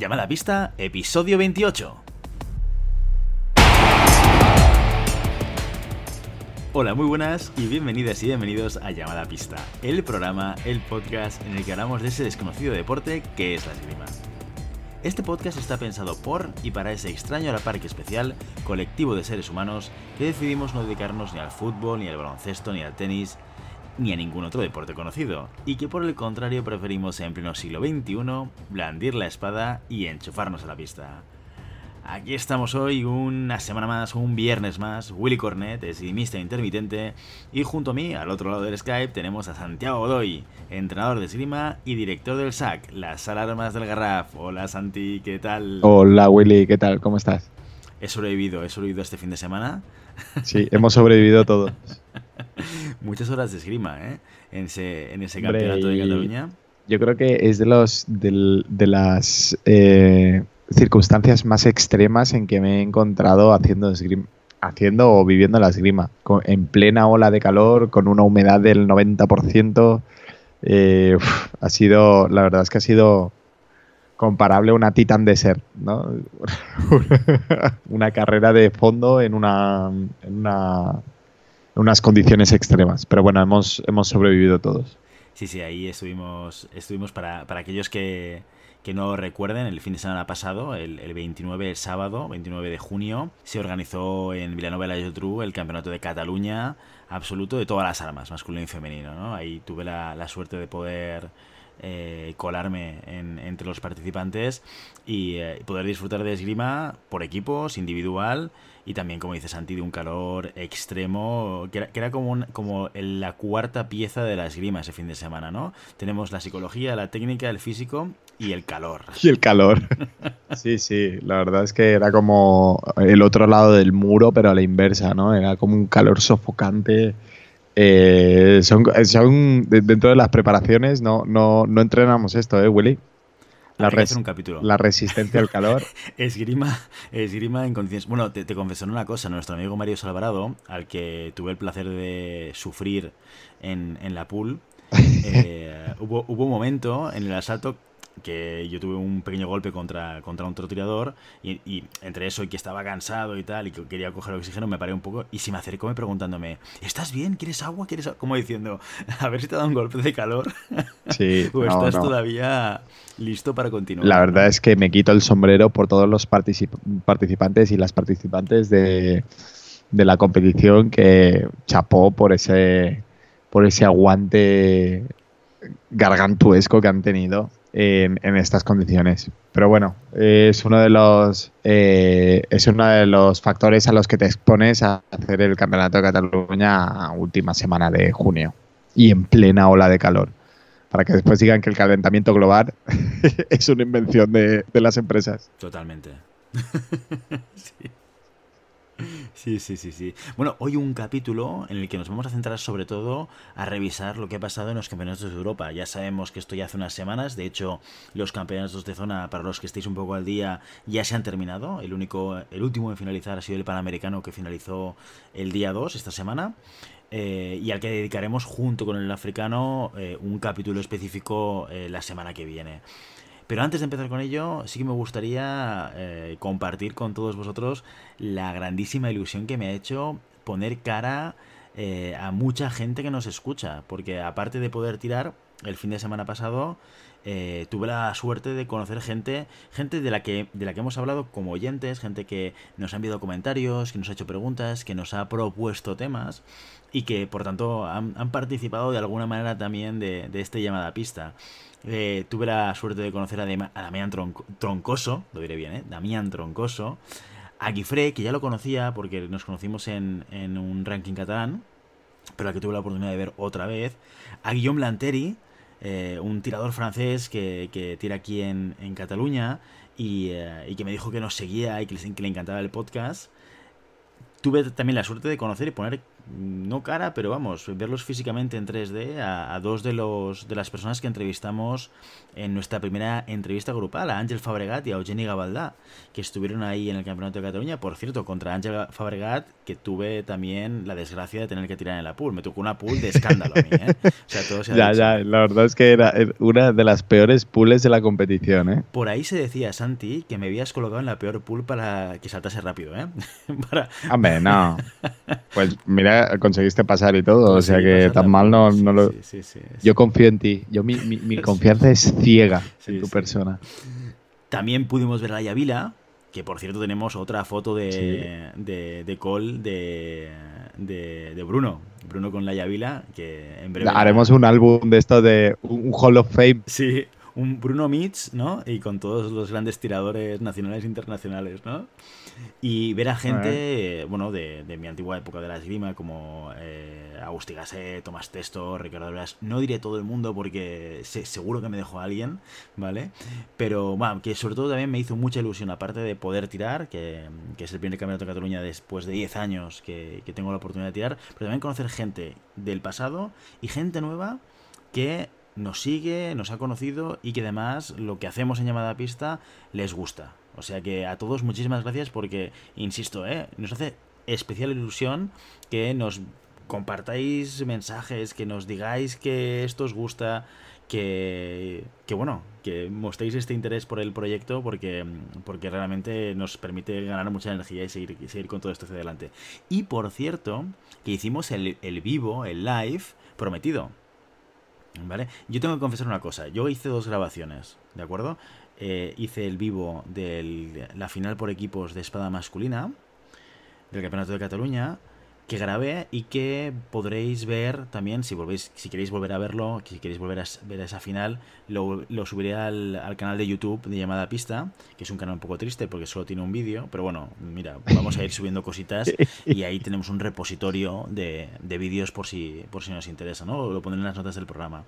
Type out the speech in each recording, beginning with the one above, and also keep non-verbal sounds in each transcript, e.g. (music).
Llamada Pista, episodio 28. Hola, muy buenas y bienvenidas y bienvenidos a Llamada Pista, el programa, el podcast en el que hablamos de ese desconocido deporte que es la esgrima. Este podcast está pensado por y para ese extraño a especial colectivo de seres humanos que decidimos no dedicarnos ni al fútbol, ni al baloncesto, ni al tenis, ni a ningún otro deporte conocido, y que por el contrario preferimos en pleno siglo XXI blandir la espada y enchufarnos a la pista. Aquí estamos hoy, una semana más, un viernes más, Willy Cornet, esgrimista intermitente, y junto a mí, al otro lado del Skype, tenemos a Santiago Godoy, entrenador de esgrima y director del SAC, las alarmas del Garraf. Hola Santi, ¿qué tal? Hola Willy, ¿qué tal? ¿Cómo estás? He sobrevivido, he sobrevivido este fin de semana. Sí, hemos sobrevivido todos. (laughs) (laughs) Muchas horas de esgrima, ¿eh? En ese, en ese campeonato de Cataluña. Yo creo que es de los de, las eh, circunstancias más extremas en que me he encontrado haciendo esgrima, haciendo o viviendo la esgrima. en plena ola de calor, con una humedad del 90%. Eh, ha sido, la verdad es que ha sido comparable a una Titan Desert, ¿no? (laughs) una carrera de fondo en una, en una unas condiciones extremas. Pero bueno, hemos, hemos sobrevivido todos. Sí, sí, ahí estuvimos, estuvimos para, para aquellos que, que no recuerden, el fin de semana pasado, el, el, 29, el sábado, 29 de junio, se organizó en Vilanova de la Geltrú el Campeonato de Cataluña absoluto de todas las armas, masculino y femenino. ¿no? Ahí tuve la, la suerte de poder eh, colarme entre los participantes y eh, poder disfrutar de esgrima por equipos, individual y también, como dice Santi, de un calor extremo, que era, como, como la cuarta pieza de la esgrima ese fin de semana, ¿no? Tenemos la psicología, la técnica, el físico y el calor. (laughs) Y el calor. (laughs) Sí, sí, la verdad es que era como el otro lado del muro, pero a la inversa, ¿no? Era como un calor sofocante. Eh, son, son, dentro de las preparaciones, no, no, no entrenamos esto, ¿eh, Willy? La, un capítulo. la resistencia al calor. (laughs) esgrima, esgrima en condiciones. Bueno, te, te confesó una cosa. Nuestro amigo Mario Salvarado, al que tuve el placer de sufrir en, en la pool, (laughs) eh, hubo, hubo un momento en el asalto que yo tuve un pequeño golpe contra, contra un trotirador y, y, entre eso y que estaba cansado y tal y que quería coger oxígeno me paré un poco y se me acercó me preguntándome ¿estás bien? ¿quieres agua? ¿quieres agua? como diciendo (laughs) a ver si te da un golpe de calor (laughs) sí, (laughs) o estás todavía listo para continuar la verdad es que me quito el sombrero por todos los particip participantes y las participantes de, de la competición que chapó por ese por ese aguante gargantuesco que han tenido en, estas condiciones. Pero bueno, es uno de los eh, es uno de los factores a los que te expones a hacer el campeonato de Cataluña a última semana de junio y en plena ola de calor. Para que después digan que el calentamiento global (laughs) es una invención de, de las empresas. Totalmente. (laughs) sí. Sí, sí, sí, sí. Bueno, hoy un capítulo en el que nos vamos a centrar sobre todo a revisar lo que ha pasado en los campeonatos de Europa. Ya sabemos que esto ya hace unas semanas, de hecho, los campeonatos de zona, para los que estéis un poco al día, ya se han terminado. El único, el último en finalizar ha sido el Panamericano que finalizó el día 2 esta semana. Eh, y al que dedicaremos junto con el africano eh, un capítulo específico eh, la semana que viene. Pero antes de empezar con ello, sí que me gustaría eh, compartir con todos vosotros la grandísima ilusión que me ha hecho poner cara eh, a mucha gente que nos escucha. Porque aparte de poder tirar, el fin de semana pasado eh, tuve la suerte de conocer gente, gente de la que, de la que hemos hablado como oyentes, gente que nos ha enviado comentarios, que nos ha hecho preguntas, que nos ha propuesto temas y que por tanto han, participado de alguna manera también de, de este llamada pista. Eh, tuve la suerte de conocer a, Damián Troncoso, lo diré bien, ¿eh? Damián Troncoso, a Guifré, que ya lo conocía porque nos conocimos en, un ranking catalán, pero al que tuve la oportunidad de ver otra vez, a Guillaume Lanteri, eh, un tirador francés que, tira aquí en, Cataluña y, que me dijo que nos seguía y que que le encantaba el podcast. Tuve también la suerte de conocer y poner no cara, pero vamos, verlos físicamente en 3D a, dos de los de las personas que entrevistamos en nuestra primera entrevista grupal, a Ángel Fabregat y a Eugeni Gabaldá, que estuvieron ahí en el Campeonato de Cataluña. Por cierto, contra Ángel Fabregat, que tuve también la desgracia de tener que tirar en la pool. Me tocó una pool de escándalo a mí, ¿eh? O sea, todo se ha Ya, ya, la verdad es que era una de las peores pools de la competición, ¿eh? Por ahí se decía, Santi, que me habías colocado en la peor pool para que saltase rápido, ¿eh? (laughs) para... Hombre, no. Pues mira, conseguiste pasar y todo, o sea que tan mal no, no lo... Yo confío en ti, yo mi, mi, (laughs) confianza es ciega en tu persona. También pudimos ver a Yavila, que por cierto tenemos otra foto de, de, de Cole de, de, Bruno. Bruno con la Yavila, que en breve... Haremos un álbum de esto de un Hall of Fame. Sí, un Bruno Mitch, ¿no? Y con todos los grandes tiradores nacionales e internacionales, ¿no? Y ver a gente, bueno, de, mi antigua época de la esgrima, como eh, Agustín Gasset, Tomás Testo, Ricardo Blas. No diré todo el mundo porque seguro que me dejó alguien, ¿vale? Pero, bueno, que sobre todo también me hizo mucha ilusión, aparte de poder tirar, que, es el primer campeonato de Cataluña después de 10 años que, que tengo la oportunidad de tirar, pero también conocer gente del pasado y gente nueva que nos sigue, nos ha conocido y que además lo que hacemos en llamada a pista les gusta. O sea que a todos muchísimas gracias porque, insisto, ¿eh? nos hace especial ilusión que nos compartáis mensajes, que nos digáis que esto os gusta, que, que bueno, que mostréis este interés por el proyecto porque, porque realmente nos permite ganar mucha energía y seguir, seguir con todo esto hacia adelante. Y por cierto, que hicimos el, el vivo, el live prometido. ¿Vale? Yo tengo que confesar una cosa. Yo hice dos grabaciones, ¿de acuerdo? Eh, hice el vivo de la final por equipos de espada masculina del Campeonato de Cataluña que grabé y que podréis ver también si volvéis si queréis volver a verlo si queréis volver a ver esa final lo, subiré al, al, canal de YouTube de llamada pista que es un canal un poco triste porque solo tiene un vídeo pero bueno mira vamos a ir subiendo cositas y ahí tenemos un repositorio de, de vídeos por si por si nos interesa no lo pondré en las notas del programa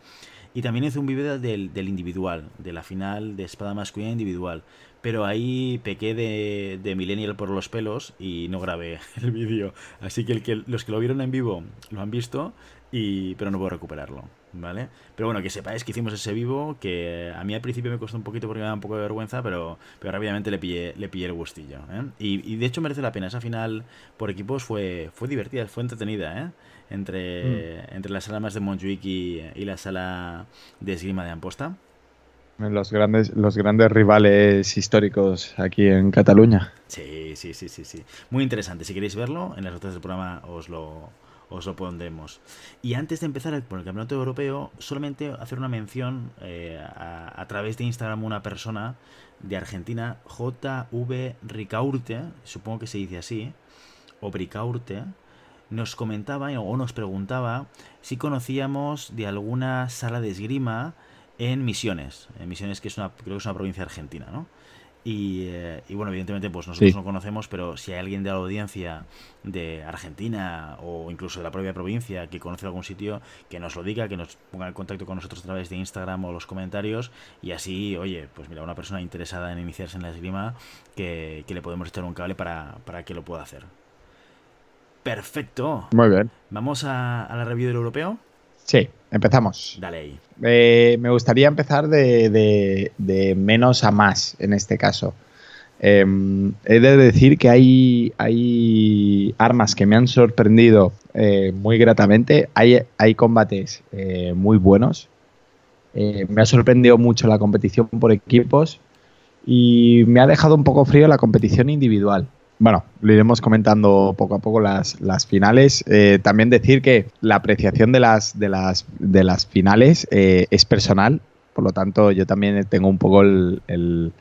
y también hice un vídeo del, del, individual, de la final de espada masculina individual. Pero ahí pequé de, de Millennial por los pelos y no grabé (laughs) el vídeo. Así que, el que los que lo vieron en vivo lo han visto, y, pero no puedo recuperarlo. ¿Vale? Pero bueno, que sepáis que hicimos ese vivo, que a mí al principio me costó un poquito porque me da un poco de vergüenza, pero, pero rápidamente le pillé, le pillé el gustillo. ¿eh? Y, y, de hecho merece la pena. Esa final por equipos fue, fue divertida, fue entretenida. ¿eh? entre, mm. entre las sala de Montjuic y, la sala de esgrima de Amposta. Los grandes, los grandes rivales históricos aquí en Cataluña. Sí, sí, sí, sí, sí. Muy interesante. Si queréis verlo, en las notas del programa os lo, os lo pondremos. Y antes de empezar por el Campeonato Europeo, solamente hacer una mención eh, a, través de Instagram una persona de Argentina, JV Ricaurte, supongo que se dice así, o Bricaurte, nos comentaba o nos preguntaba si conocíamos de alguna sala de esgrima en Misiones. En Misiones, que es una, creo que es una provincia argentina, ¿no? Y, eh, bueno, evidentemente, pues nosotros no conocemos, pero si hay alguien de la audiencia de Argentina o incluso de la propia provincia que conoce algún sitio, que nos lo diga, que nos ponga en contacto con nosotros a través de Instagram o los comentarios. Y así, oye, pues mira, una persona interesada en iniciarse en la esgrima, que, le podemos echar un cable para, para que lo pueda hacer. Perfecto. Muy bien. ¿Vamos a, la review del europeo? Sí, empezamos. Dale ahí. Eh, me gustaría empezar de, menos a más en este caso. Em, he de decir que hay, hay armas que me han sorprendido eh, muy gratamente. Hay, hay combates eh, muy buenos. me ha sorprendido mucho la competición por equipos y me ha dejado un poco frío la competición individual bueno, lo iremos comentando poco a poco las, finales. Eh, también decir que la apreciación de las, de las, de las finales eh, es personal, por lo tanto yo también tengo un poco el,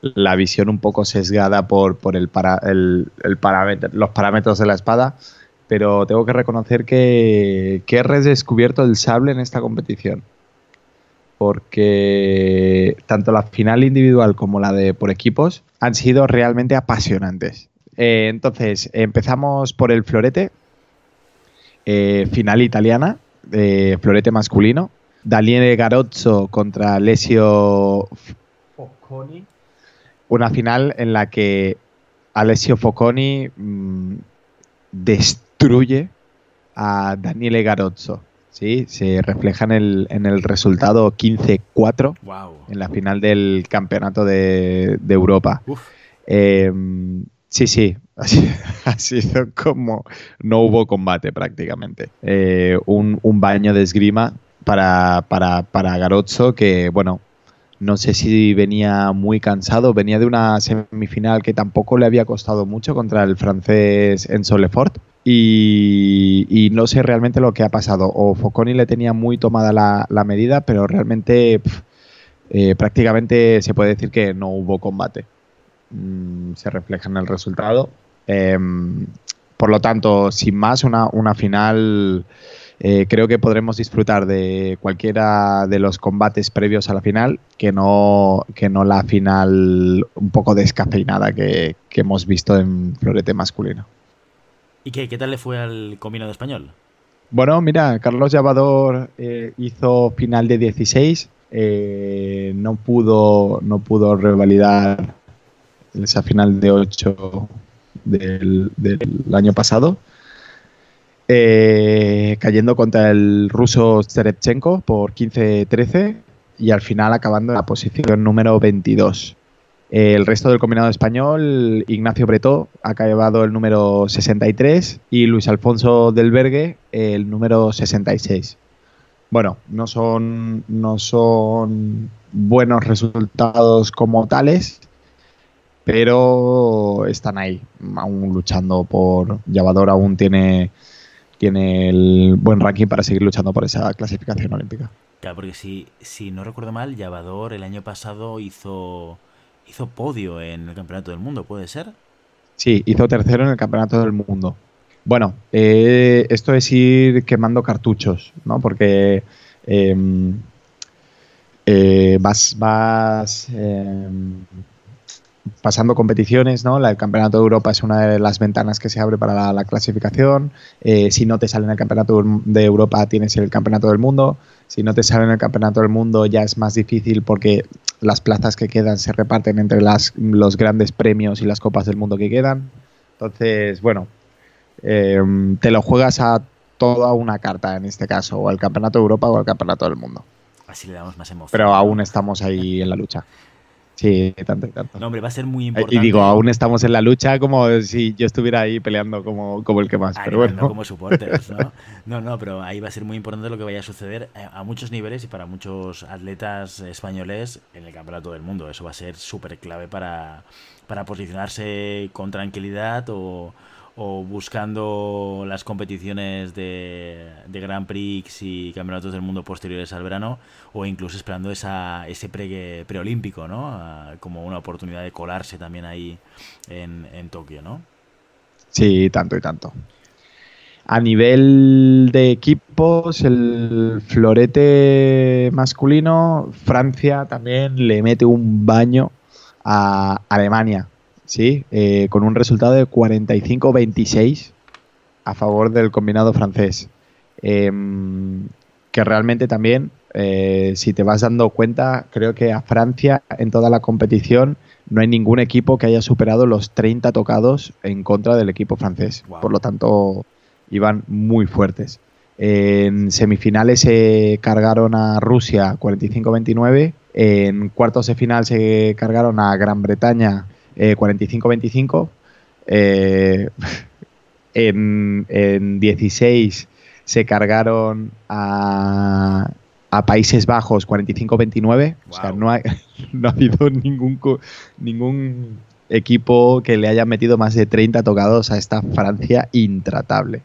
la visión un poco sesgada por, por el, para, el, parámetro, los parámetros de la espada, pero tengo que reconocer que, que he redescubierto el sable en esta competición. Porque tanto la final individual como la de por equipos han sido realmente apasionantes. Eh, entonces, empezamos por el florete, eh, final italiana, florete masculino. Daniele Garozzo contra Alessio Focconi. Una final en la que Alessio Focconi mm, destruye a Daniele Garozzo. ¿sí? Se refleja en el, en el resultado 15-4 Wow. En la final del campeonato de, de Europa. Eh, sí, sí, ha sido, ha sido como no hubo combate prácticamente. Eh, un, un baño de esgrima para, para, para Garozzo que, bueno, no sé si venía muy cansado, venía de una semifinal que tampoco le había costado mucho contra el francés Enzo Lefort. Y, y no sé realmente lo que ha pasado. O Foconi le tenía muy tomada la, la medida, pero realmente eh, prácticamente se puede decir que no hubo combate. Mm, se refleja en el resultado. Em, por lo tanto, sin más, una, una final eh, creo que podremos disfrutar de cualquiera de los combates previos a la final, que no, que no la final un poco descafeinada que, que hemos visto en florete masculino. ¿Y qué, qué tal le fue al combinado español? Bueno, mira, Carlos Llavador eh, hizo final de 16, eh, no pudo no pudo revalidar esa final de 8 del, año pasado, eh, cayendo contra el ruso Serevchenko por 15-13 y al final acabando en la posición número 22. El resto del combinado español, Ignacio Bretó ha acabado el número 63 y Luis Alfonso del Bergue el número 66. Bueno, no son, no son buenos resultados como tales, pero están ahí, aún luchando por. Llavador aún tiene, tiene el buen ranking para seguir luchando por esa clasificación olímpica. Claro, porque si, si no recuerdo mal, Llavador el año pasado hizo, hizo podio en el Campeonato del Mundo, ¿puede ser? Sí, hizo tercero en el Campeonato del Mundo. Bueno, eh, esto es ir quemando cartuchos, ¿no? Porque eh, eh, vas, eh, pasando competiciones, ¿no? El Campeonato de Europa es una de las ventanas que se abre para la, la clasificación. Eh, si no te sale en el Campeonato de Europa, tienes el Campeonato del Mundo. Si no te sale en el Campeonato del Mundo, ya es más difícil porque las plazas que quedan se reparten entre las, los grandes premios y las copas del mundo que quedan. Entonces, bueno, eh, te lo juegas a toda una carta en este caso, o al Campeonato de Europa o al Campeonato del Mundo. Así le damos más emoción. Pero aún estamos ahí en la lucha. Sí, tanto y tanto. No, hombre, va a ser muy importante. Y digo, aún estamos en la lucha como si yo estuviera ahí peleando como, como el que más. Pero bueno, como supporters, ¿no? No, no, pero ahí va a ser muy importante lo que vaya a suceder a muchos niveles y para muchos atletas españoles en el Campeonato del Mundo. Eso va a ser súper clave para, para posicionarse con tranquilidad o, o buscando las competiciones de, de Grand Prix y Campeonatos del Mundo posteriores al verano o incluso esperando esa, ese pre, preolímpico, ¿no? Ah, como una oportunidad de colarse también ahí en, en Tokio, ¿no? sí, tanto y tanto. A nivel de equipos, el florete masculino, Francia también le mete un baño a Alemania, ¿sí? Eh, con un resultado de 45-26 a favor del combinado francés. Em, que realmente también, eh, si te vas dando cuenta, creo que a Francia en toda la competición no hay ningún equipo que haya superado los 30 tocados en contra del equipo francés. Por lo tanto, iban muy fuertes. En semifinales se cargaron a Rusia 45-29. En cuartos de final se cargaron a Gran Bretaña eh, 45-25. Eh, (laughs) en, en 16 se cargaron a, a Países Bajos 45-29. O sea, no ha, (laughs) no ha habido ningún, ningún equipo que le haya metido más de 30 tocados a esta Francia intratable.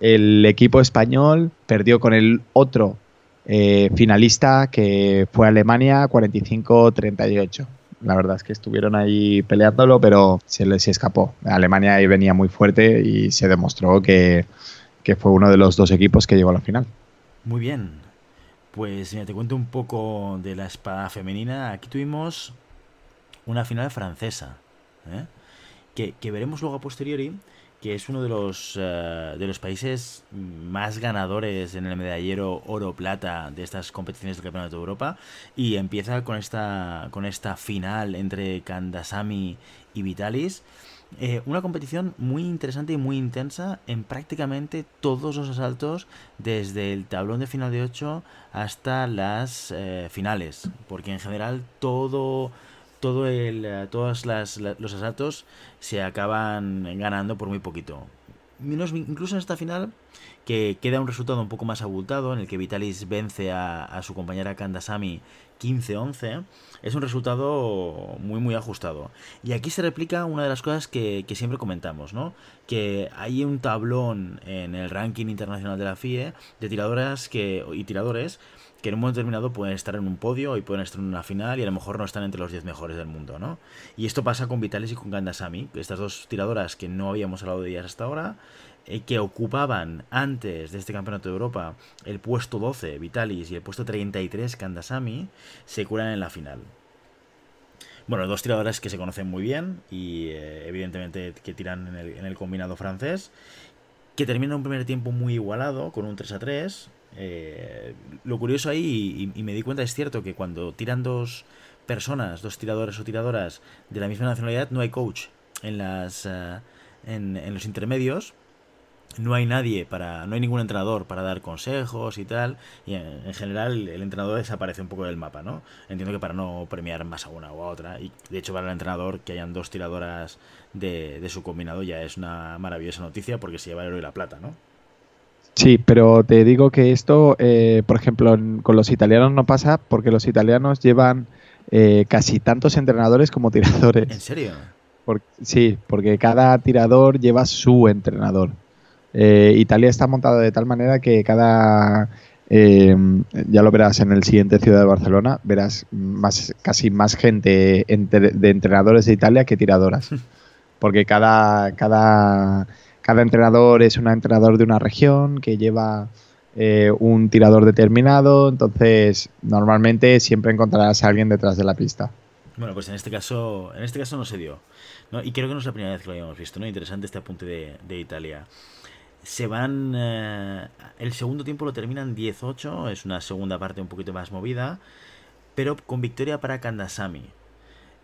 El equipo español perdió con el otro eh, finalista que fue Alemania 45-38. La verdad es que estuvieron ahí peleándolo, pero se les escapó. Alemania ahí venía muy fuerte y se demostró que, que fue uno de los dos equipos que llegó a la final. Muy bien. Pues mira, te cuento un poco de la espada femenina. Aquí tuvimos una final francesa, ¿eh? que, que veremos luego a posteriori, que es uno de los, eh, de los países más ganadores en el medallero oro-plata de estas competiciones del Campeonato de Europa. Y empieza con esta, con esta final entre Kandasamy y Vitalis. Eh, una competición muy interesante y muy intensa en prácticamente todos los asaltos, desde el tablón de final de 8 hasta las eh, finales, porque en general todo, todo el, eh, todos los asaltos se acaban ganando por muy poquito. incluso en esta final, que queda un resultado un poco más abultado, en el que Vitalis vence a, a su compañera Kandasamy 15-11, es un resultado muy muy ajustado. Y aquí se replica una de las cosas que, siempre comentamos, ¿no? Que hay un tablón en el ranking internacional de la FIE de tiradoras que, y tiradores que en un momento determinado pueden estar en un podio y pueden estar en una final y a lo mejor no están entre los 10 mejores del mundo, ¿no? Y esto pasa con Vitalis y con Gandasamy, estas dos tiradoras que no habíamos hablado de ellas hasta ahora, eh, que ocupaban antes de este campeonato de Europa el puesto 12 Vitalis y el puesto 33 Kandasamy, se curan en la final. Bueno, dos tiradores que se conocen muy bien y eh, evidentemente que tiran en el, combinado francés, que termina un primer tiempo muy igualado con un 3 a 3. Eh, lo curioso ahí, y, me di cuenta, es cierto que cuando tiran dos personas, dos tiradores o tiradoras de la misma nacionalidad, no hay coach en, las, en los intermedios no hay nadie para, no hay ningún entrenador para dar consejos y tal, y en, general el entrenador desaparece un poco del mapa, ¿no? Entiendo que para no premiar más a una o a otra, y de hecho para el entrenador que hayan dos tiradoras de, de su combinado ya es una maravillosa noticia porque se lleva el oro y la plata, ¿no? Sí, pero te digo que esto, eh, por ejemplo, con los italianos no pasa porque los italianos llevan eh, casi tantos entrenadores como tiradores. ¿En serio? sí, porque cada tirador lleva su entrenador. Eh, Italia está montada de tal manera que cada, eh, ya lo verás en el siguiente Ciudad de Barcelona, verás más, casi más gente de entrenadores de Italia que tiradoras. (laughs) Porque cada, cada, cada entrenador es un entrenador de una región que lleva eh, un tirador determinado, entonces normalmente siempre encontrarás a alguien detrás de la pista. Bueno, pues en este caso, en este caso no se dio. Y creo que no es la primera vez que lo habíamos visto, ¿no? Interesante este apunte de, de Italia se van. Eh, el segundo tiempo lo terminan 18, es una segunda parte un poquito más movida, pero con victoria para Kandasamy.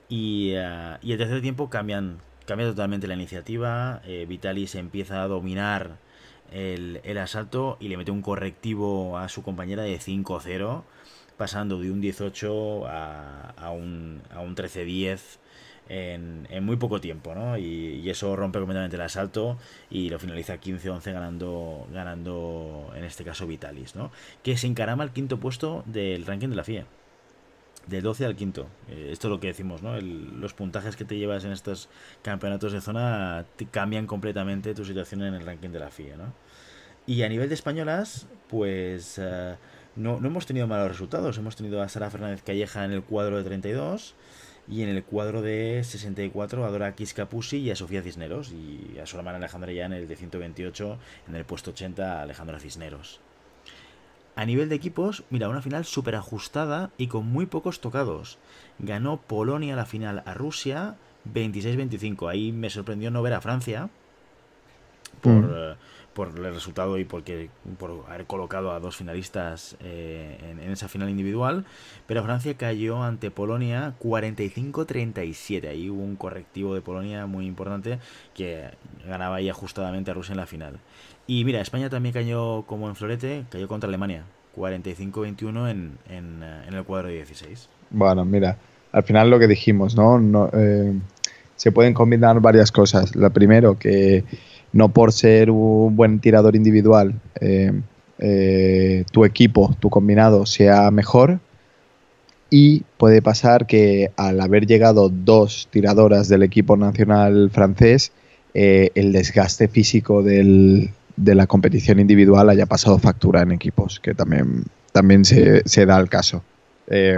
Y, uh, y el tercer tiempo cambian, cambia totalmente la iniciativa. Eh, Vitalis empieza a dominar el, el, asalto y le mete un correctivo a su compañera de 5-0, pasando de un 18 a, a un, a un 13-10 en, muy poco tiempo, ¿no? Y, eso rompe completamente el asalto y lo finaliza 15-11 ganando, ganando, en este caso, Vitalis, ¿no? Que se encarama al quinto puesto del ranking de la FIA. Del 12 al quinto. Eh, esto es lo que decimos, ¿no? los puntajes que te llevas en estos campeonatos de zona te cambian completamente tu situación en el ranking de la FIA. Y a nivel de españolas, pues eh, no, no hemos tenido malos resultados. Hemos tenido a Sara Fernández Calleja en el cuadro de 32 y en el cuadro de 64 a Dora Capuzzi y a Sofía Cisneros. Y a su hermana Alejandra ya en el de 128, en el puesto 80 a Alejandra Cisneros. A nivel de equipos, mira, una final súper ajustada y con muy pocos tocados. Ganó Polonia la final a Rusia 26-25. Ahí me sorprendió no ver a Francia por, mm. eh, por el resultado y porque, por haber colocado a dos finalistas eh, en, esa final individual. Pero Francia cayó ante Polonia 45-37. Ahí hubo un correctivo de Polonia muy importante que ganaba ahí ajustadamente a Rusia en la final. Y mira, España también cayó como en florete, cayó contra Alemania. 45-21 en, en, en, el cuadro de 16. Bueno, mira, al final lo que dijimos, ¿no? eh, se pueden combinar varias cosas. La primero, que no por ser un buen tirador individual, eh, eh, tu equipo, tu combinado sea mejor. Y puede pasar que al haber llegado dos tiradoras del equipo nacional francés, eh, el desgaste físico de la competición individual haya pasado factura en equipos, que también, también se, da el caso.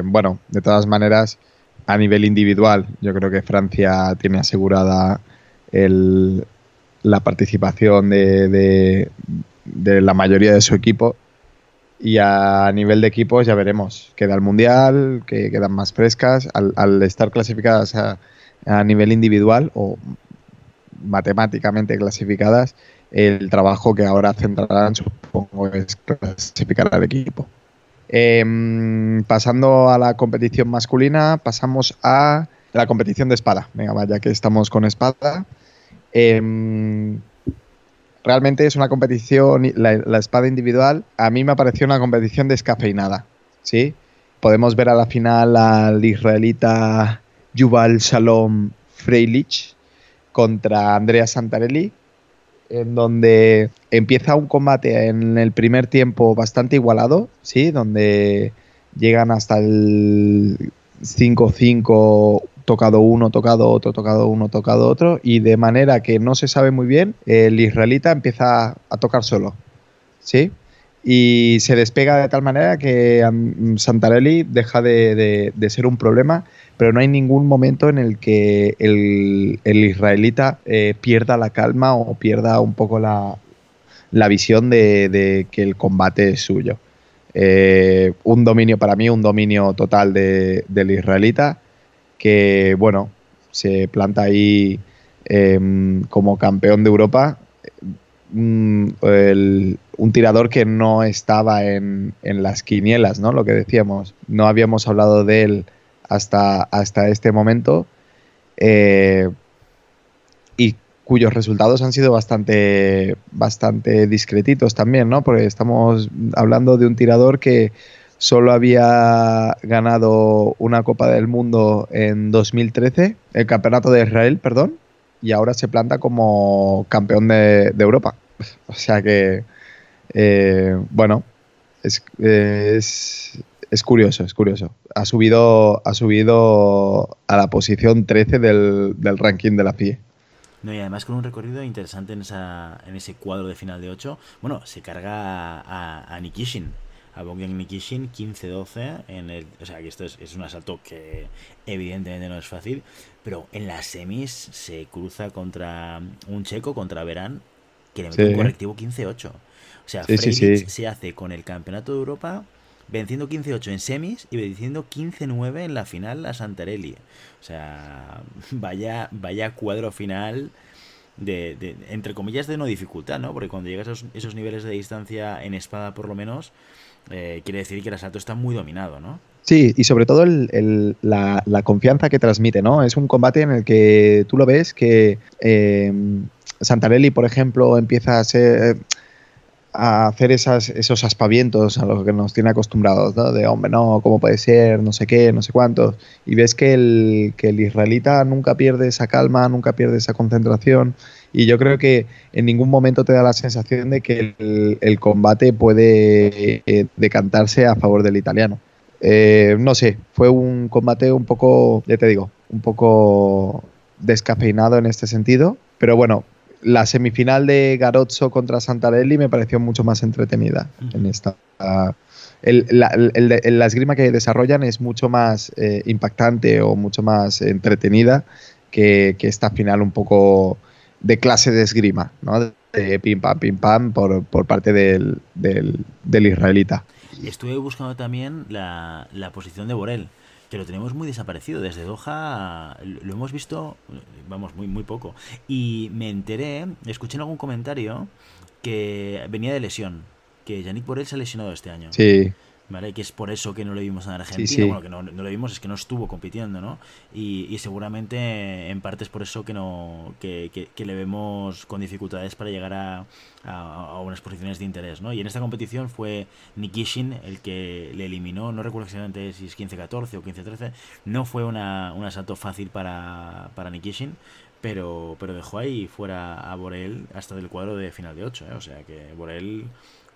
bueno, de todas maneras, a nivel individual, yo creo que Francia tiene asegurada el, la participación de, de, la mayoría de su equipo. Y a nivel de equipos ya veremos. Queda el Mundial, que quedan más frescas. Al, estar clasificadas a, a, nivel individual o matemáticamente clasificadas, el trabajo que ahora centrarán, supongo, es clasificar al equipo. Em, pasando a la competición masculina, pasamos a la competición de espada. Venga, vaya que estamos con espada. Em, realmente es una competición, la, espada individual, a mí me pareció una competición descafeinada, ¿sí? Podemos ver a la final al israelita Yuval Shalom Freilich contra Andrea Santarelli, en donde empieza un combate en el primer tiempo bastante igualado, ¿sí? Donde llegan hasta el 5-5, tocado uno, tocado otro, tocado uno, tocado otro, y de manera que no se sabe muy bien, el israelita empieza a tocar solo, ¿sí? Y se despega de tal manera que Santarelli deja de, ser un problema, pero no hay ningún momento en el que el, israelita eh, pierda la calma o pierda un poco la, visión de, que el combate es suyo. Eh, un dominio para mí, un dominio total del israelita, que bueno, se planta ahí em, como campeón de Europa. Un tirador que no estaba en, las quinielas, ¿no? Lo que decíamos, no habíamos hablado de él hasta, hasta este momento. Eh, y cuyos resultados han sido bastante, bastante discretitos también, ¿no? Porque estamos hablando de un tirador que solo había ganado una Copa del Mundo en 2013, el Campeonato de Israel, perdón, y ahora se planta como campeón de, Europa. O sea que, eh, bueno, es, es, curioso, es curioso. Ha subido, ha subido a la posición 13 del, del ranking de la FIE. No, y además con un recorrido interesante en, esa, en ese cuadro de final de 8. Bueno, se carga a, a Nikishin, a Bogdan Nikishin 15-12 en el... O sea, que esto es, un asalto que evidentemente no es fácil, pero en las semis se cruza contra un checo, contra Verán, que le mete un correctivo 15-8. O sea, sí, se hace con el Campeonato de Europa venciendo 15-8 en semis y venciendo 15-9 en la final a Santarelli. O sea, vaya, vaya cuadro final de, entre comillas, de no dificultad, ¿no? Porque cuando llegas a esos, niveles de distancia en espada, por lo menos, eh, quiere decir que el asalto está muy dominado, ¿no? Sí, y sobre todo la, confianza que transmite, ¿no? Es un combate en el que tú lo ves que eh, Santarelli, por ejemplo, empieza a ser a hacer esas, esos aspavientos a los que nos tiene acostumbrados, ¿no? De, hombre, no, ¿cómo puede ser? No sé qué, no sé cuántos. Y ves que el, que el israelita nunca pierde esa calma, nunca pierde esa concentración. Y yo creo que en ningún momento te da la sensación de que el, combate puede eh, decantarse a favor del italiano. Eh, no sé, fue un combate un poco, ya te digo, un poco descafeinado en este sentido. Pero bueno, la semifinal de Garozzo contra Santarelli me pareció mucho más entretenida en esta. el, la, esgrima que desarrollan es mucho más eh, impactante o mucho más entretenida que, esta final un poco de clase de esgrima, ¿no? De pim pam, pim pam por, parte del, del, israelita. Estuve buscando también la, la posición de Borel que lo tenemos muy desaparecido. Desde Doha lo hemos visto, vamos, muy, muy poco. Y me enteré, escuché en algún comentario que venía de lesión, que Yannick Borel se ha lesionado este año. Sí. ¿Vale? Que es por eso que no le vimos en Argentina. Bueno, que no, no, lo vimos es que no estuvo compitiendo, ¿no? Y, seguramente en parte es por eso que no que, que, le vemos con dificultades para llegar a, a, unas posiciones de interés, ¿no? Y en esta competición fue Nikishin el que le eliminó, no recuerdo exactamente si es 15-14 o 15-13, no fue una, un asalto fácil para, para Nikishin, pero, pero dejó ahí fuera a Borel hasta del cuadro de final de 8, ¿eh? o sea que Borel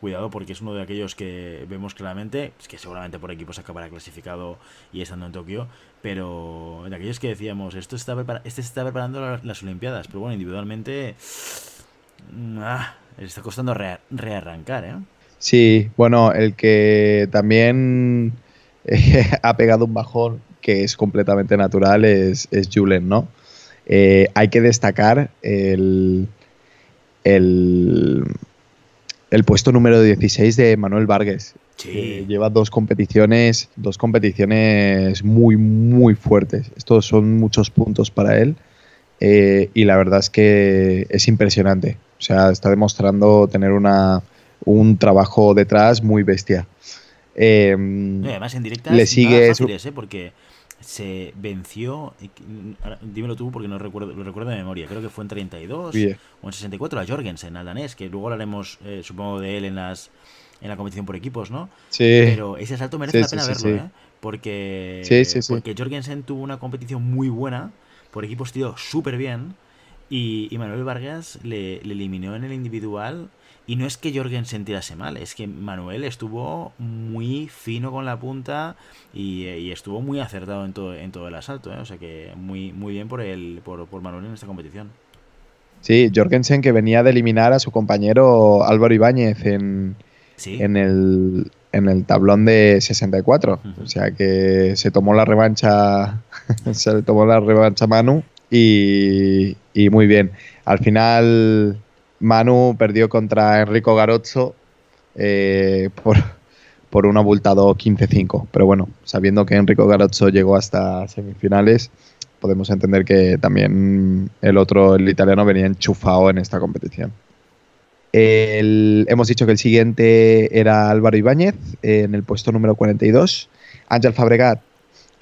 cuidado porque es uno de aquellos que vemos claramente, es que seguramente por equipos acabará clasificado y estando en Tokio, pero de aquellos que decíamos, esto está este está preparando las Olimpiadas, pero bueno, individualmente mm, ah, está costando rearrancar, ¿eh? Sí, bueno, el que también (laughs) ha pegado un bajón que es completamente natural es, es Julen, ¿no? Eh, hay que destacar el, el el puesto número 16 de Manuel Vargas. Sí. lleva dos competiciones, dos competiciones muy, muy fuertes. Estos son muchos puntos para él. Eh, y la verdad es que es impresionante. O sea, está demostrando tener una, un trabajo detrás muy bestia. Eh, además, en directa le sigue ¿eh? porque se venció, dímelo tú porque no recuerdo, lo recuerdo de memoria, creo que fue en 32 o en 64 a Jorgensen, al danés, que luego hablaremos, eh, supongo, de él en las en la competición por equipos, ¿no? Sí. Pero ese salto merece la pena verlo, ¿eh? Porque, porque Jorgensen tuvo una competición muy buena, por equipos tío súper bien, y, Manuel Vargas le, eliminó en el individual. Y no es que Jorgensen tirase mal, es que Manuel estuvo muy fino con la punta y, estuvo muy acertado en todo, en todo el asalto. ¿eh? O sea que muy, muy bien por, el, por, por Manuel en esta competición. Sí, Jorgensen que venía de eliminar a su compañero Álvaro Ibáñez en, en, el, en el tablón de 64. O sea que se tomó la revancha, (laughs) se tomó la revancha Manu y, muy bien. Al final Manu perdió contra Enrico Garozzo eh, por, por un abultado 15-5. Pero bueno, sabiendo que Enrico Garozzo llegó hasta semifinales, podemos entender que también el otro, el italiano, venía enchufado en esta competición hemos dicho que el siguiente era Álvaro Ibáñez en el puesto número 42. Ángel Fabregat,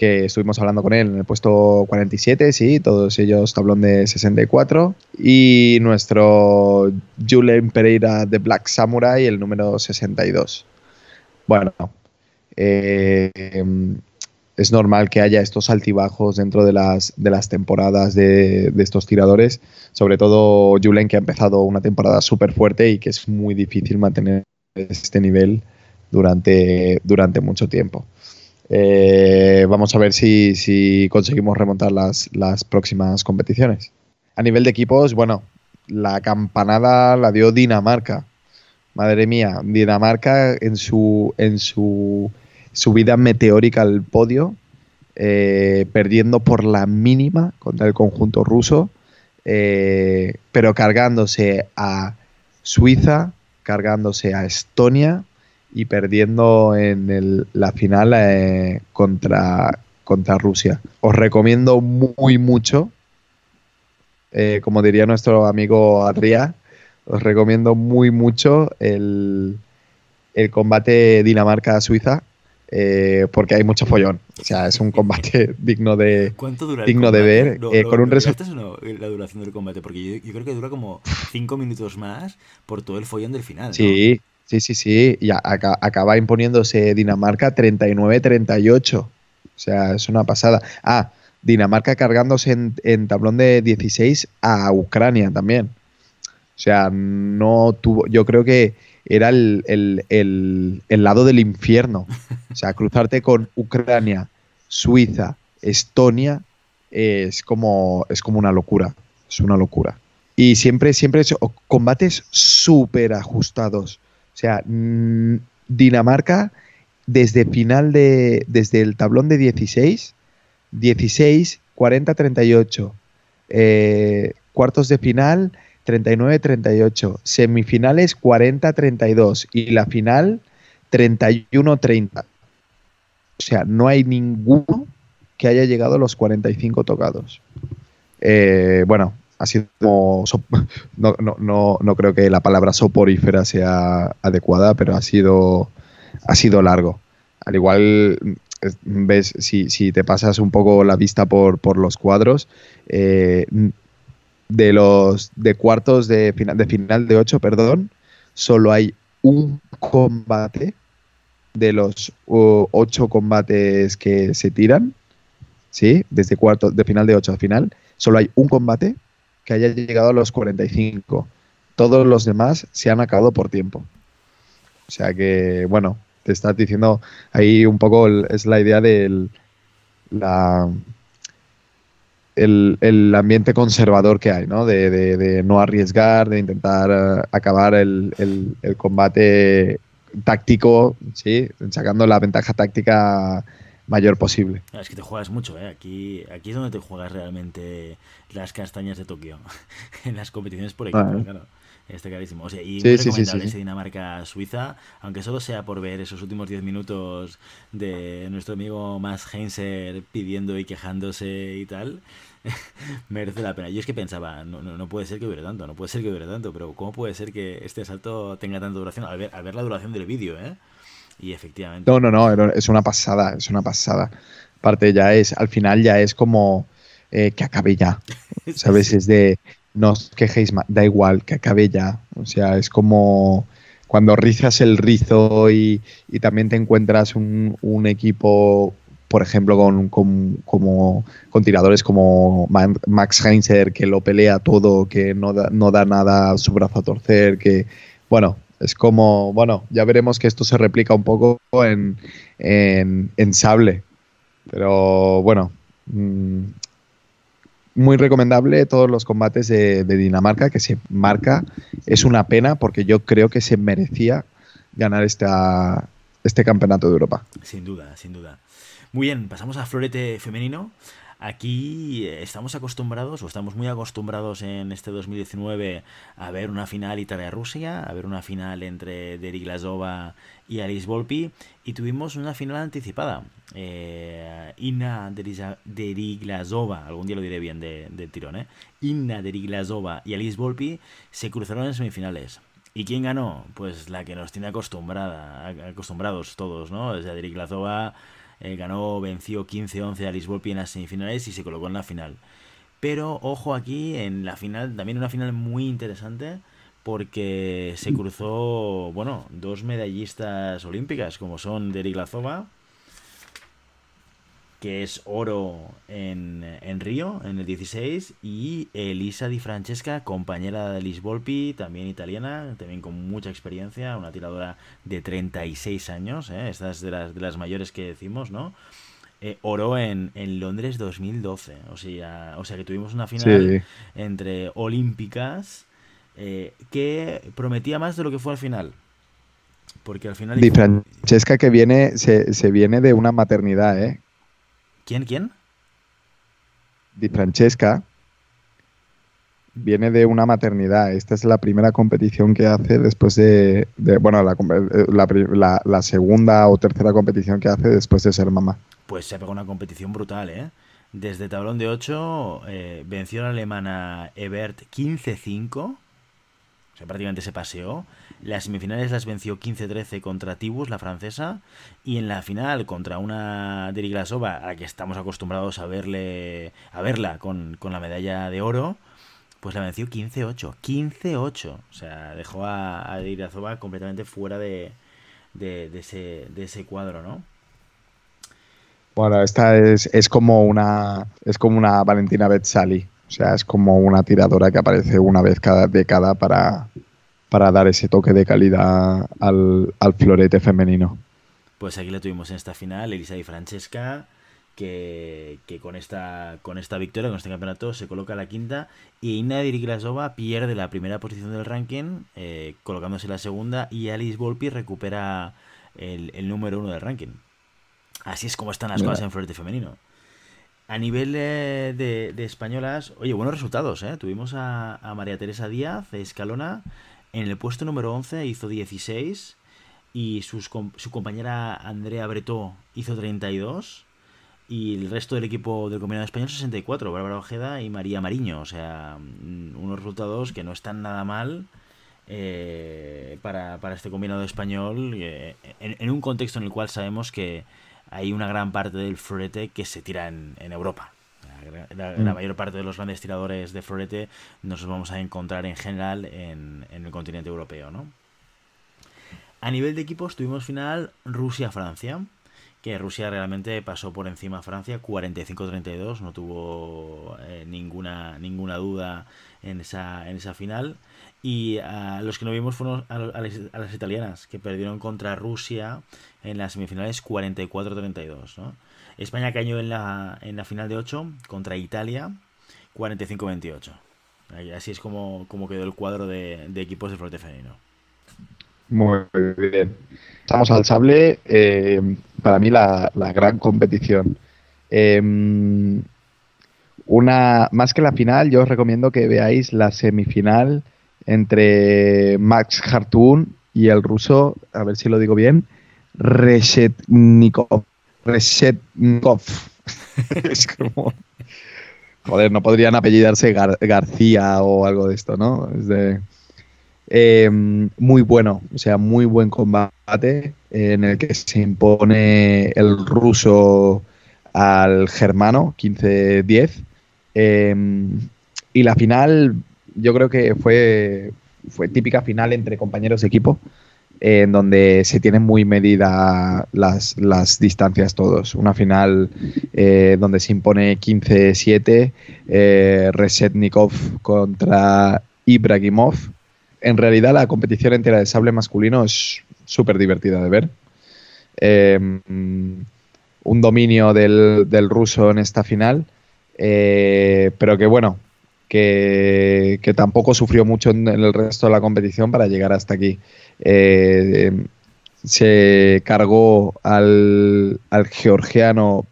que estuvimos hablando con él en el puesto 47, sí, todos ellos tablón de 64. Y nuestro Julen Pereira de Black Samurai, el número 62. Bueno, eh, es normal que haya estos altibajos dentro de las, de las temporadas de, estos tiradores, sobre todo Julen que ha empezado una temporada súper fuerte y que es muy difícil mantener este nivel durante, durante mucho tiempo. Eh, vamos a ver si, conseguimos remontar las, las, próximas competiciones. A nivel de equipos, bueno, la campanada la dio Dinamarca. Madre mía, Dinamarca en su, en su subida meteórica al podio, eh, perdiendo por la mínima contra el conjunto ruso, eh, pero cargándose a Suiza, cargándose a Estonia y perdiendo en la final eh, contra, contra Rusia. Os recomiendo muy mucho, como diría nuestro amigo Adrià, os recomiendo muy mucho el, el combate Dinamarca-Suiza eh, porque hay mucho follón. O sea, es un combate (laughs) digno de, digno de ver. Eh, con un resultado. la duración del combate? Porque yo, creo que dura como 5 minutos más por todo el follón del final. Sí, sí, sí, sí. Y acaba imponiéndose Dinamarca 39-38. O sea, es una pasada. Ah, Dinamarca cargándose en, tablón de 16 a Ucrania también. O sea, no tuvo. Yo creo que era el, lado del infierno. O sea, cruzarte con Ucrania, Suiza, Estonia, es como, es como una locura. Es una locura. Y siempre, siempre combates súper ajustados. O sea, mm, Dinamarca, desde final de. Desde el tablón de 16, 16, 40, 38. cuartos de final, 39-38, semifinales 40-32 y la final 31-30. O sea, no hay ninguno que haya llegado a los 45 tocados. Eh, bueno, ha sido (laughs) no, no, no, creo que la palabra soporífera sea adecuada, pero ha sido, ha sido largo. Al igual, ves, si, si te pasas un poco la vista por, por los cuadros, eh, de los de cuartos de final de final de ocho, perdón, solo hay un combate de los ocho combates que se tiran, ¿sí? Desde cuartos de final de ocho a final, solo hay un combate que haya llegado a los 45. Todos los demás se han acabado por tiempo. O sea que, bueno, te estás diciendo ahí un poco es la idea del la el, ambiente conservador que hay, ¿no? De, no arriesgar, de intentar eh, acabar el, combate táctico, ¿sí? Sacando la ventaja táctica mayor posible. Es que te juegas mucho, ¿eh? Aquí, aquí es donde te juegas realmente las castañas de Tokio, (laughs) en las competiciones por equipo, claro. Este carísimo. O sea, y muy recomendable ese Dinamarca-Suiza, aunque solo sea por ver esos últimos 10 minutos de nuestro amigo Max Heinzer pidiendo y quejándose y tal, (laughs) merece la pena. Yo es que pensaba, no, no, puede ser que dure tanto, no puede ser que dure tanto, pero ¿cómo puede ser que este asalto tenga tanta duración? Al ver, ver la duración del vídeo, ¿eh? Y efectivamente. No, no, no, es una pasada, es una pasada. parte ya es, al final ya es como eh, que acabe ya. (laughs) ¿Sabes? Es de no os quejéis, da igual, que acabe ya. O sea, es como cuando rizas el rizo y, también te encuentras un, equipo, por ejemplo, con, como, con tiradores como Max Heinzer, que lo pelea todo, que no da, no da nada su brazo a torcer, que, bueno, es como, bueno, ya veremos que esto se replica un poco en, en, sable. Pero bueno, mm, muy recomendable todos los combates de, Dinamarca que se marca. Es una pena porque yo creo que se merecía ganar esta, este campeonato de Europa. Sin duda, sin duda. Muy bien, pasamos a florete femenino. Aquí eh, estamos acostumbrados, o estamos muy acostumbrados en este 2019 a ver una final Italia-Rusia, a ver una final entre Deriglasova y Alice Volpi, y tuvimos una final anticipada. Eh, Inna Deriglasova, algún día lo diré bien de, de tirón, ¿eh? Inna Deriglasova y Alice Volpi se cruzaron en semifinales. ¿Y quién ganó? Pues la que nos tiene acostumbrada, acostumbrados todos, ¿no? O sea, Deriglasova eh, ganó, venció 15-11 a Lisboa en las semifinales y se colocó en la final. Pero ojo aquí, en la final, también una final muy interesante, porque se cruzó, bueno, dos medallistas olímpicas, como son Derek Lazova que es oro en, en, Río, en el 16, y Elisa Di Francesca, compañera de Liz Volpi, también italiana, también con mucha experiencia, una tiradora de 36 años, ¿eh? esta es de las, de las mayores que decimos, ¿no? Eh, oro en, en, Londres 2012, o sea, o sea que tuvimos una final entre olímpicas eh, que prometía más de lo que fue al final. Porque al final... Di Francesca que viene, se, se viene de una maternidad, ¿eh? ¿Quién, quién? Di Francesca viene de una maternidad. Esta es la primera competición que hace después de, bueno, la, segunda o tercera competición que hace después de ser mamá. Pues se pegó una competición brutal, ¿eh? Desde tablón de 8 eh, venció a la alemana Ebert 15-5 prácticamente se paseó. Las semifinales las venció 15-13 contra Tibus, la francesa, y en la final contra una Deriglasova, a la que estamos acostumbrados a verle a verla con, la medalla de oro, pues la venció 15-8. 15-8. O sea, dejó a, a completamente fuera de, de, ese, de ese cuadro, ¿no? Bueno, esta es, es como una es como una Valentina Betzali. O sea, es como una tiradora que aparece una vez cada década para, para dar ese toque de calidad al, florete femenino. Pues aquí la tuvimos en esta final, Elisa y Francesca, que, con, esta, con esta victoria, con este campeonato, se coloca a la quinta. Y Inna Diriglasova pierde la primera posición del ranking, eh, colocándose la segunda. Y Alice Volpi recupera el, número uno del ranking. Así es como están las cosas en florete femenino. A nivel de, españolas, oye, buenos resultados, ¿eh? Tuvimos a, María Teresa Díaz Escalona en el puesto número 11, hizo 16. Y sus, su compañera Andrea Bretó hizo 32. Y el resto del equipo del combinado español 64, Bárbara Ojeda y María Mariño. O sea, mm, unos resultados que no están nada mal eh, para, este combinado español eh, en, un contexto en el cual sabemos que hay una gran parte del florete que se tira en, Europa. La, mm. mayor parte de los grandes tiradores de florete nos vamos a encontrar en general en, el continente europeo. ¿no? A nivel de equipos tuvimos final Rusia-Francia, que Rusia realmente pasó por encima a Francia 45-32, no tuvo eh, ninguna, ninguna duda en esa, en esa final. Y a los que no vimos fueron a, las, italianas, que perdieron contra Rusia en las semifinales 44-32. ¿no? España cayó en la, en la final de 8 contra Italia 45-28. Así es como, como, quedó el cuadro de, equipos de flote femenino. Muy bien. Estamos al sable. Eh, para mí la, gran competición. Em, una, más que la final, yo os recomiendo que veáis la semifinal entre Max Hartun y el ruso, a ver si lo digo bien, Reshetnikov. Reshetnikov. (laughs) es como... Joder, no podrían apellidarse García o algo de esto, ¿no? Es de... Em, muy bueno, o sea, muy buen combate en el que se impone el ruso al Germano 15-10. Em, y la final, yo creo que fue, fue típica final entre compañeros de equipo, en donde se tienen muy medidas las, las, distancias todos. Una final eh, donde se impone 15-7, eh, Resetnikov contra Ibrahimov. En realidad la competición entera de sable masculino es súper divertida de ver. Em, un dominio del, del, ruso en esta final, eh, pero que bueno, que, tampoco sufrió mucho en el resto de la competición para llegar hasta aquí. Eh, se cargó al, georgiano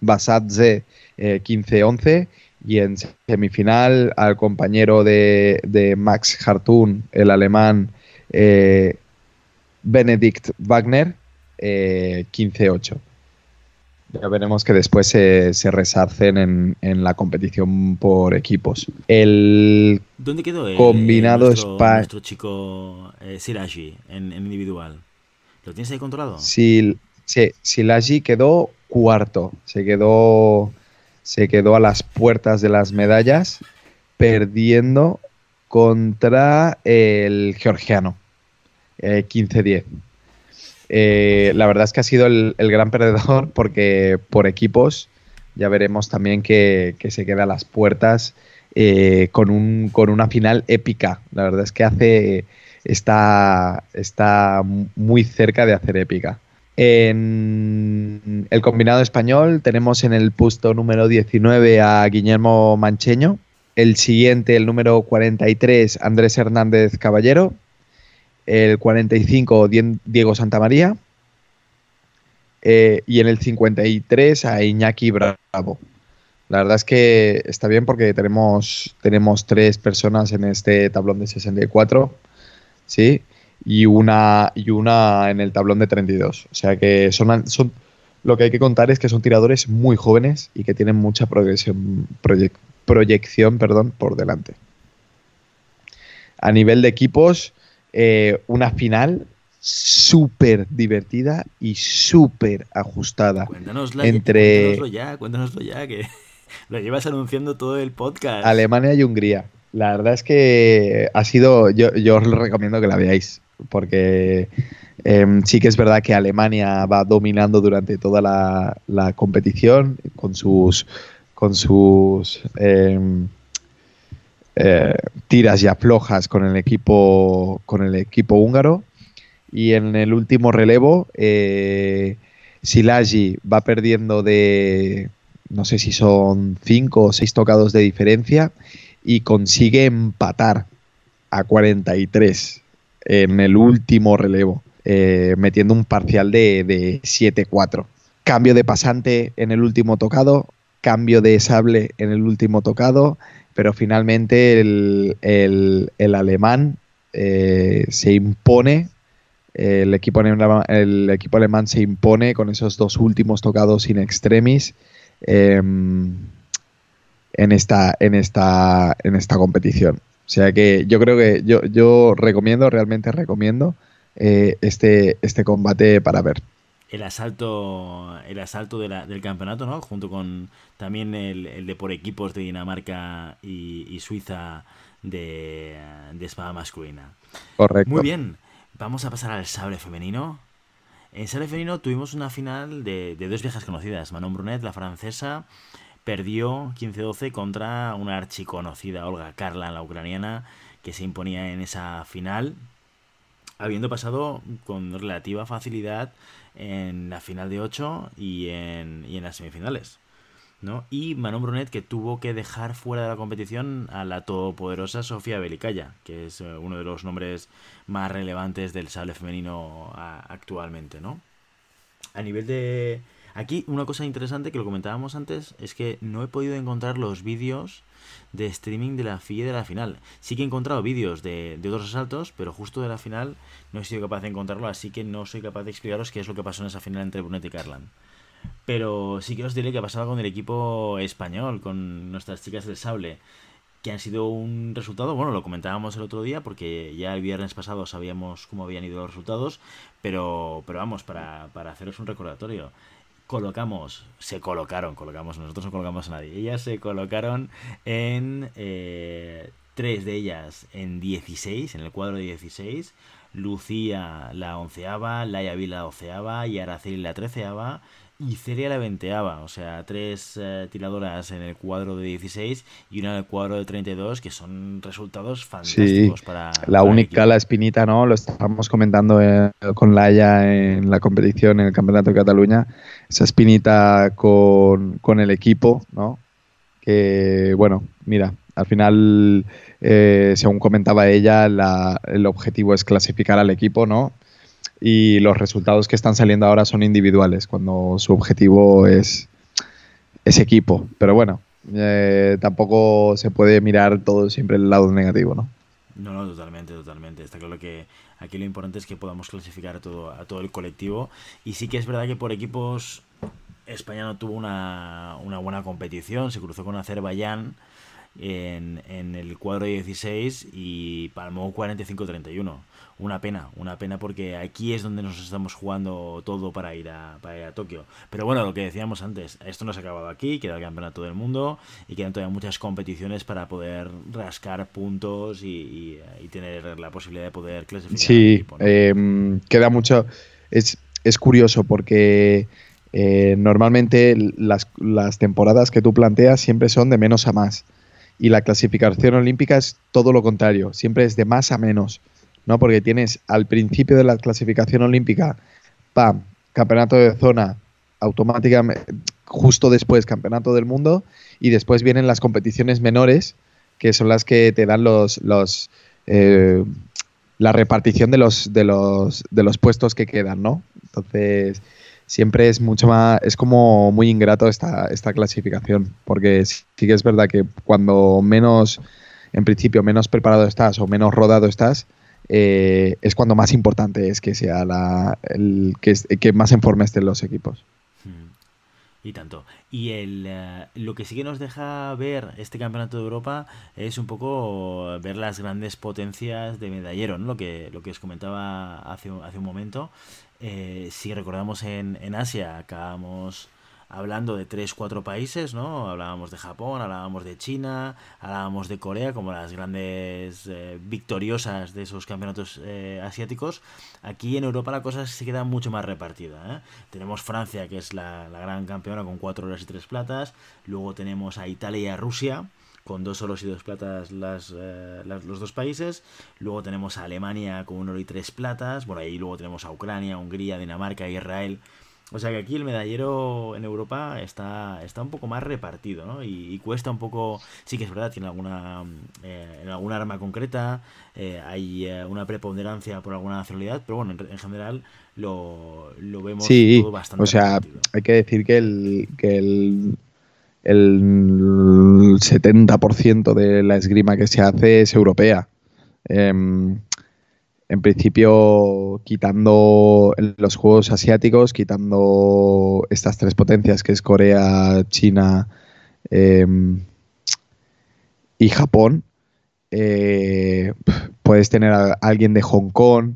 Basadze 15-11 eh, y en semifinal al compañero de, de Max Hartun, el alemán eh, Benedikt Wagner, 15-8. Ya veremos que después se, se resarcen en, en, la competición por equipos. El ¿Dónde quedó el, combinado nuestro, nuestro chico eh, Siraji en, en, individual? ¿Lo tienes ahí controlado? Sí, sí, Siraji quedó cuarto. Se quedó, se quedó a las puertas de las medallas, perdiendo contra el georgiano. Eh, 15-10. Eh, la verdad es que ha sido el, gran perdedor (laughs) porque por equipos ya veremos también que, que se queda a las puertas eh, con, un, con, una final épica. La verdad es que hace está, está muy cerca de hacer épica. En el combinado español tenemos en el puesto número 19 a Guillermo Mancheño, el siguiente, el número 43, Andrés Hernández Caballero, el 45 Diego Santamaría eh, y en el 53 a Iñaki Bravo. La verdad es que está bien porque tenemos, tenemos tres personas en este tablón de 64, ¿sí? Y una, y una en el tablón de 32. O sea que son, son, lo que hay que contar es que son tiradores muy jóvenes y que tienen mucha progresión, proyec, proyección perdón, por delante. A nivel de equipos, eh, una final súper divertida y súper ajustada. Cuéntanosla, entre cuéntanoslo ya, cuéntanoslo ya, que (laughs) lo llevas anunciando todo el podcast. Alemania y Hungría. La verdad es que ha sido, yo, yo os lo recomiendo que la veáis, porque eh, sí que es verdad que Alemania va dominando durante toda la, la competición con sus, con sus eh, eh, tiras y aflojas con el equipo con el equipo húngaro. Y en el último relevo eh, Silagi va perdiendo de no sé si son cinco o seis tocados de diferencia y consigue empatar a 43 en el último relevo eh, metiendo un parcial de, de 7-4 cambio de pasante en el último tocado cambio de sable en el último tocado pero finalmente el, el, alemán eh, se impone, el equipo, alemán, el equipo, alemán, se impone con esos dos últimos tocados in extremis eh, en, esta, en, esta, en esta competición. O sea que yo creo que yo, yo recomiendo, realmente recomiendo eh, este, este combate para ver el asalto el asalto de la, del campeonato, ¿no? Junto con también el, el, de por equipos de Dinamarca y, y Suiza de, de, espada masculina. Correcto. Muy bien, vamos a pasar al sable femenino. En sable femenino tuvimos una final de, de dos viejas conocidas. Manon Brunet, la francesa, perdió 15-12 contra una archiconocida Olga Karla, la ucraniana, que se imponía en esa final, habiendo pasado con relativa facilidad en la final de 8 y en, y en las semifinales. ¿no? Y Manon Brunet que tuvo que dejar fuera de la competición a la todopoderosa Sofía Belicaya, que es eh, uno de los nombres más relevantes del sable femenino actualmente, ¿no? A nivel de... Aquí una cosa interesante que lo comentábamos antes es que no he podido encontrar los vídeos de streaming de la FIE de la final. Sí que he encontrado vídeos de, de, otros asaltos, pero justo de la final no he sido capaz de encontrarlo, así que no soy capaz de explicaros qué es lo que pasó en esa final entre Brunet y Carlan. Pero sí que os diré que ha pasado con el equipo español, con nuestras chicas del sable, que han sido un resultado, bueno, lo comentábamos el otro día porque ya el viernes pasado sabíamos cómo habían ido los resultados, pero, pero vamos, para, para haceros un recordatorio colocamos, se colocaron, colocamos, nosotros no colocamos a nadie, ellas se colocaron en eh, tres de ellas en 16, en el cuadro de 16, Lucía la onceava, Laia Vila la doceava y Araceli la treceava y Celia la venteaba, o sea, tres eh, tiradoras en el cuadro de 16 y una en el cuadro de 32, que son resultados fantásticos para... La única, la espinita, ¿no? Lo estábamos comentando eh, con Laia en la competición, en el Campeonato de Cataluña, esa espinita con, con el equipo, ¿no? Que, bueno, mira, al final, eh, según comentaba ella, la, el objetivo es clasificar al equipo, ¿no? Y los resultados que están saliendo ahora son individuales, cuando su objetivo es, ese equipo. Pero bueno, eh, tampoco se puede mirar todo siempre el lado negativo, ¿no? No, no, totalmente, totalmente. Está claro que aquí lo importante es que podamos clasificar a todo, a todo el colectivo. Y sí que es verdad que por equipos España no tuvo una, una buena competición, se cruzó con Azerbaiyán en, en el cuadro 16 y palmó 45-31 una pena, una pena porque aquí es donde nos estamos jugando todo para ir a, para ir a Tokio. Pero bueno, lo que decíamos antes, esto no se ha acabado aquí, queda el campeonato del mundo y quedan todavía muchas competiciones para poder rascar puntos y, tener la posibilidad de poder clasificar. Sí, em, queda mucho. Es, es curioso porque eh, normalmente las, las temporadas que tú planteas siempre son de menos a más. Y la clasificación olímpica es todo lo contrario, siempre es de más a menos. ¿No? Porque tienes al principio de la clasificación olímpica, pam, campeonato de zona, automáticamente, justo después campeonato del mundo, y después vienen las competiciones menores, que son las que te dan los, los eh, la repartición de los, de los, de los puestos que quedan, ¿no? Entonces, siempre es mucho más, es como muy ingrato esta, esta clasificación, porque sí que es verdad que cuando menos, en principio, menos preparado estás o menos rodado estás, eh, es cuando más importante es que sea la, el que, que más en forma estén los equipos. Hmm. Y tanto. Y el, eh, lo que sí que nos deja ver este campeonato de Europa es un poco ver las grandes potencias de medallero, ¿no? Lo que, lo que os comentaba hace, hace un momento. Eh, si recordamos en, en Asia, acabamos hablando de tres, cuatro países, ¿no? Hablábamos de Japón, hablábamos de China, hablábamos de Corea como las grandes eh, victoriosas de esos campeonatos eh, asiáticos. Aquí en Europa la cosa se queda mucho más repartida. ¿eh? Tenemos Francia, que es la, gran campeona con cuatro horas y tres platas. Luego tenemos a Italia y a Rusia con dos oros y dos platas las, los dos países. Luego tenemos a Alemania con un oro y tres platas. Por ahí luego tenemos a Ucrania, Hungría, Dinamarca, Israel o sea que aquí el medallero en Europa está, está un poco más repartido, ¿no? Y, cuesta un poco, sí que es verdad, tiene alguna, eh, en alguna arma concreta, eh, hay eh, una preponderancia por alguna nacionalidad, pero bueno, en, general lo, lo vemos todo bastante O sea, hay que decir que el, que el, el 70% de la esgrima que se hace es europea. En principio, quitando los juegos asiáticos, quitando estas tres potencias que es Corea, China em, y Japón, eh, puedes tener a alguien de Hong Kong,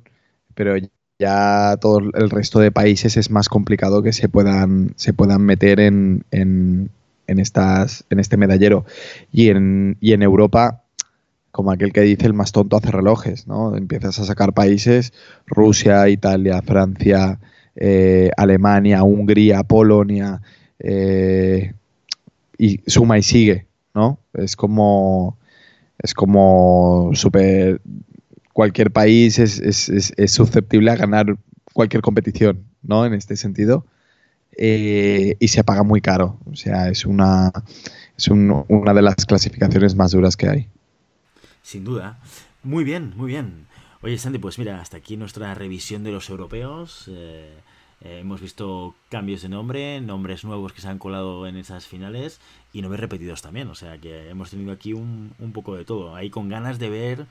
pero ya todo el resto de países es más complicado que se puedan, se puedan meter en, en, en, estas, en este medallero. Y en, y en Europa como aquel que dice el más tonto hace relojes, ¿no? Empiezas a sacar países, Rusia, Italia, Francia, eh, Alemania, Hungría, Polonia, eh, y suma y sigue, ¿no? Es como, es como super, cualquier país es, susceptible a ganar cualquier competición, ¿no? En este sentido. Eh, y se paga muy caro. O sea, es una, es una de las clasificaciones más duras que hay sin duda. Muy bien, muy bien. Oye, Sandy, pues mira, hasta aquí nuestra revisión de los europeos. Eh, eh, hemos visto cambios de nombre, nombres nuevos que se han colado en esas finales y nombres repetidos también. O sea que hemos tenido aquí un, un poco de todo. Ahí con ganas de ver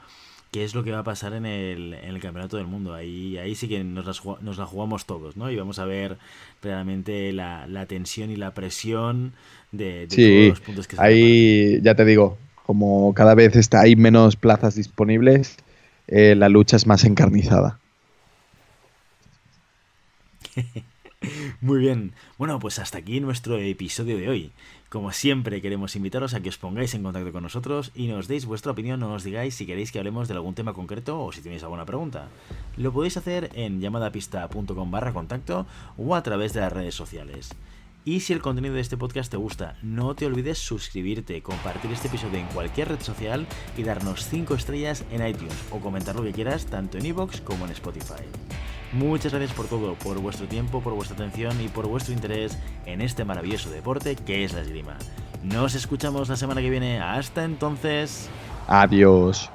qué es lo que va a pasar en el, en el Campeonato del Mundo. Ahí, ahí sí que nos, nos la jugamos todos, ¿no? Y vamos a ver realmente la, la tensión y la presión de, todos los puntos que se Ahí, ya te digo, como cada vez está, hay menos plazas disponibles, eh, la lucha es más encarnizada. (laughs) Muy bien. Bueno, pues hasta aquí nuestro episodio de hoy. Como siempre, queremos invitaros a que os pongáis en contacto con nosotros y nos deis vuestra opinión nos digáis si queréis que hablemos de algún tema concreto o si tenéis alguna pregunta. Lo podéis hacer en llamadapista.com barra contacto o a través de las redes sociales. Y si el contenido de este podcast te gusta, no te olvides suscribirte, compartir este episodio en cualquier red social y darnos 5 estrellas en iTunes o comentar lo que quieras tanto en iVoox como en Spotify. Muchas gracias por todo, por vuestro tiempo, por vuestra atención y por vuestro interés en este maravilloso deporte que es la esgrima. Nos escuchamos la semana que viene. Hasta entonces. Adiós.